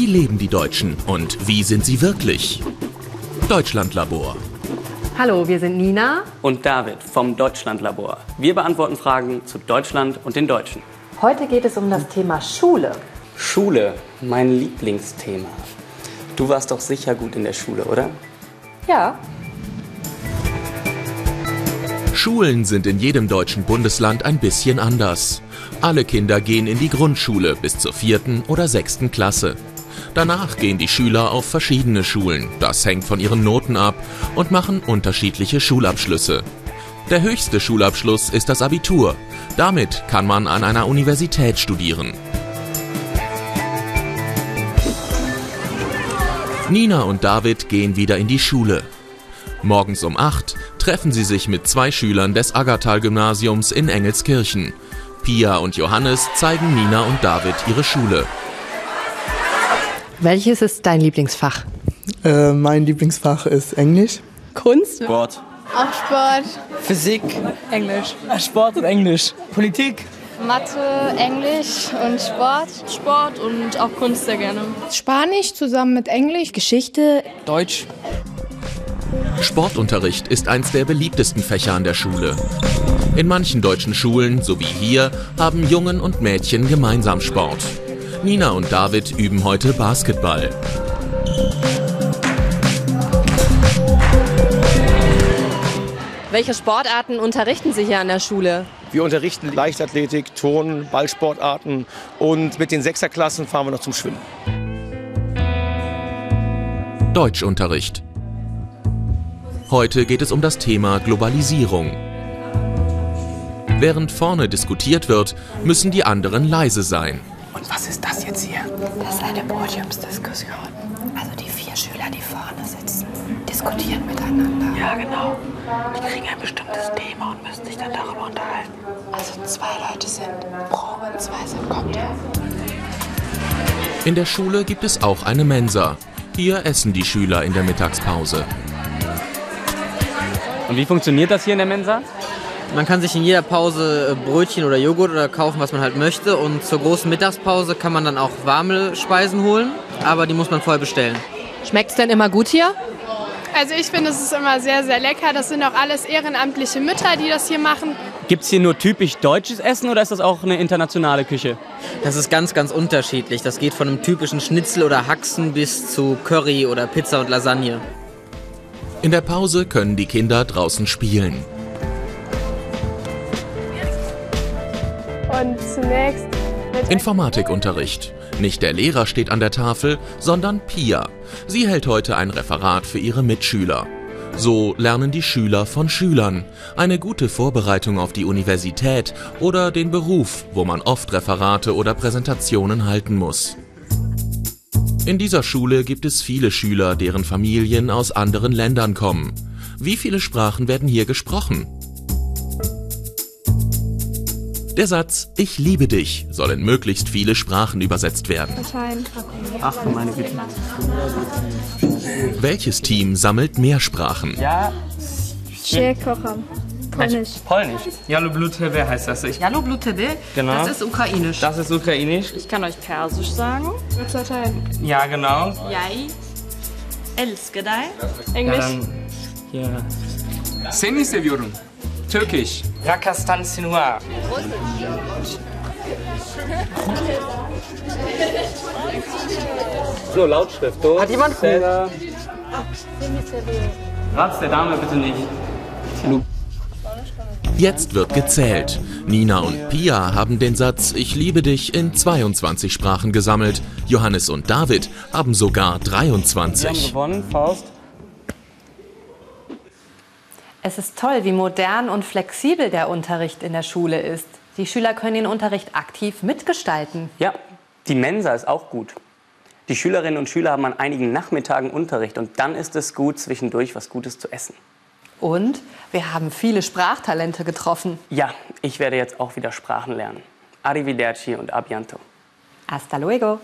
Wie leben die Deutschen und wie sind sie wirklich? Deutschlandlabor. Hallo, wir sind Nina und David vom Deutschlandlabor. Wir beantworten Fragen zu Deutschland und den Deutschen. Heute geht es um das Thema Schule. Schule, mein Lieblingsthema. Du warst doch sicher gut in der Schule, oder? Ja. Schulen sind in jedem deutschen Bundesland ein bisschen anders. Alle Kinder gehen in die Grundschule bis zur vierten oder sechsten Klasse. Danach gehen die Schüler auf verschiedene Schulen, das hängt von ihren Noten ab, und machen unterschiedliche Schulabschlüsse. Der höchste Schulabschluss ist das Abitur. Damit kann man an einer Universität studieren. Nina und David gehen wieder in die Schule. Morgens um 8 treffen sie sich mit zwei Schülern des Aggertal-Gymnasiums in Engelskirchen. Pia und Johannes zeigen Nina und David ihre Schule. Welches ist dein Lieblingsfach? Äh, mein Lieblingsfach ist Englisch. Kunst. Sport. Auch Sport. Physik. Englisch. Sport und Englisch. Politik. Mathe, Englisch und Sport. Sport und auch Kunst sehr gerne. Spanisch zusammen mit Englisch. Geschichte. Deutsch. Sportunterricht ist eins der beliebtesten Fächer an der Schule. In manchen deutschen Schulen, so wie hier, haben Jungen und Mädchen gemeinsam Sport. Nina und David üben heute Basketball. Welche Sportarten unterrichten Sie hier an der Schule? Wir unterrichten Leichtathletik, Turnen, Ballsportarten und mit den Sechserklassen fahren wir noch zum Schwimmen. Deutschunterricht. Heute geht es um das Thema Globalisierung. Während vorne diskutiert wird, müssen die anderen leise sein. Und was ist das jetzt hier? Das ist eine Podiumsdiskussion. Also die vier Schüler, die vorne sitzen, diskutieren miteinander. Ja, genau. Die kriegen ein bestimmtes Thema und müssen sich dann darüber unterhalten. Also zwei Leute sind pro und zwei sind kontra. In der Schule gibt es auch eine Mensa. Hier essen die Schüler in der Mittagspause. Und wie funktioniert das hier in der Mensa? Man kann sich in jeder Pause äh, Brötchen oder Joghurt oder kaufen, was man halt möchte. Und zur großen Mittagspause kann man dann auch warme Speisen holen, aber die muss man vorher bestellen. Schmeckt es denn immer gut hier? Also ich finde, es ist immer sehr, sehr lecker. Das sind auch alles ehrenamtliche Mütter, die das hier machen. Gibt es hier nur typisch deutsches Essen oder ist das auch eine internationale Küche? Das ist ganz, ganz unterschiedlich. Das geht von einem typischen Schnitzel oder Haxen bis zu Curry oder Pizza und Lasagne. In der Pause können die Kinder draußen spielen. Und zunächst Informatikunterricht. Nicht der Lehrer steht an der Tafel, sondern Pia. Sie hält heute ein Referat für ihre Mitschüler. So lernen die Schüler von Schülern. Eine gute Vorbereitung auf die Universität oder den Beruf, wo man oft Referate oder Präsentationen halten muss. In dieser Schule gibt es viele Schüler, deren Familien aus anderen Ländern kommen. Wie viele Sprachen werden hier gesprochen? Der Satz Ich liebe dich soll in möglichst viele Sprachen übersetzt werden. Ach meine Güte. Welches Team sammelt mehr Sprachen? Ja. Kocham. Polnisch. Polnisch. Jalublutebe heißt das. Ich, Jalublutebe, Genau. das ist ukrainisch. das ist ukrainisch. Ich kann euch Persisch sagen. Latein. Ja, genau. Jai. Elskedai. Ja, Englisch. hier. Seni seviyorum. Türkisch. Rakastan Sinua. So, Lautschrift. Du. Hat jemand Hunger? Rat's der Dame bitte nicht. Jetzt wird gezählt. Nina und Pia haben den Satz Ich liebe dich in 22 Sprachen gesammelt. Johannes und David haben sogar Wir haben 23. gewonnen, Faust. Es ist toll, wie modern und flexibel der Unterricht in der Schule ist. Die Schüler können den Unterricht aktiv mitgestalten. Ja, die Mensa ist auch gut. Die Schülerinnen und Schüler haben an einigen Nachmittagen Unterricht und dann ist es gut, zwischendurch was Gutes zu essen. Und wir haben viele Sprachtalente getroffen. Ja, ich werde jetzt auch wieder Sprachen lernen. Arrivederci und Abianto. Hasta luego.